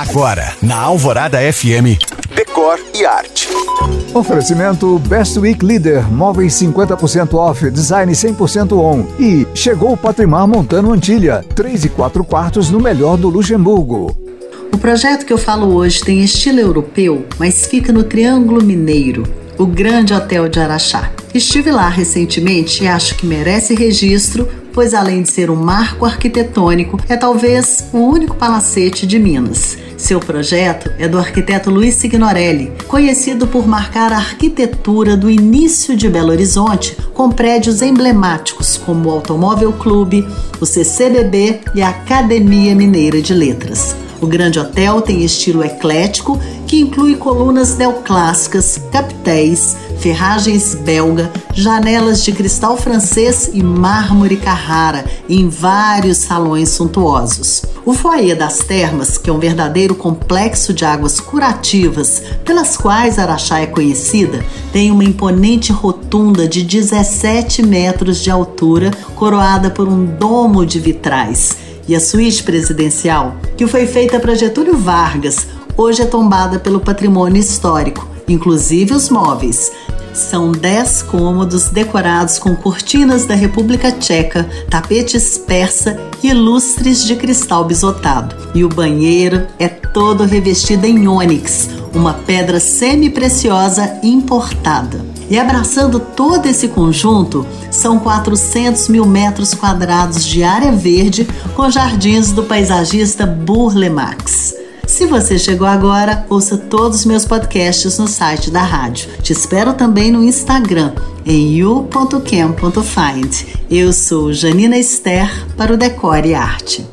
Agora, na Alvorada FM, Decor e Arte. Oferecimento Best Week Leader, móveis 50% off, design 100% on. E chegou o Patrimar Montano Antilha, 3 e 4 quartos no melhor do Luxemburgo. O projeto que eu falo hoje tem estilo europeu, mas fica no Triângulo Mineiro, o Grande Hotel de Araxá. Estive lá recentemente e acho que merece registro, pois além de ser um marco arquitetônico, é talvez o único palacete de Minas. Seu projeto é do arquiteto Luiz Signorelli, conhecido por marcar a arquitetura do início de Belo Horizonte com prédios emblemáticos como o Automóvel Clube, o CCBB e a Academia Mineira de Letras. O Grande Hotel tem estilo eclético que inclui colunas neoclássicas, capitéis, ferragens belga, janelas de cristal francês e mármore Carrara em vários salões suntuosos. O foyer das termas, que é um verdadeiro complexo de águas curativas pelas quais Araxá é conhecida, tem uma imponente rotunda de 17 metros de altura, coroada por um domo de vitrais e a suíte presidencial, que foi feita para Getúlio Vargas, hoje é tombada pelo patrimônio histórico, inclusive os móveis. São 10 cômodos decorados com cortinas da República Tcheca, tapetes persa e lustres de cristal bisotado. E o banheiro é todo revestido em ônix, uma pedra semi-preciosa importada. E abraçando todo esse conjunto, são 400 mil metros quadrados de área verde com jardins do paisagista Burle Marx. Se você chegou agora, ouça todos os meus podcasts no site da rádio. Te espero também no Instagram, em you.cam.find. Eu sou Janina Esther para o Decore Arte.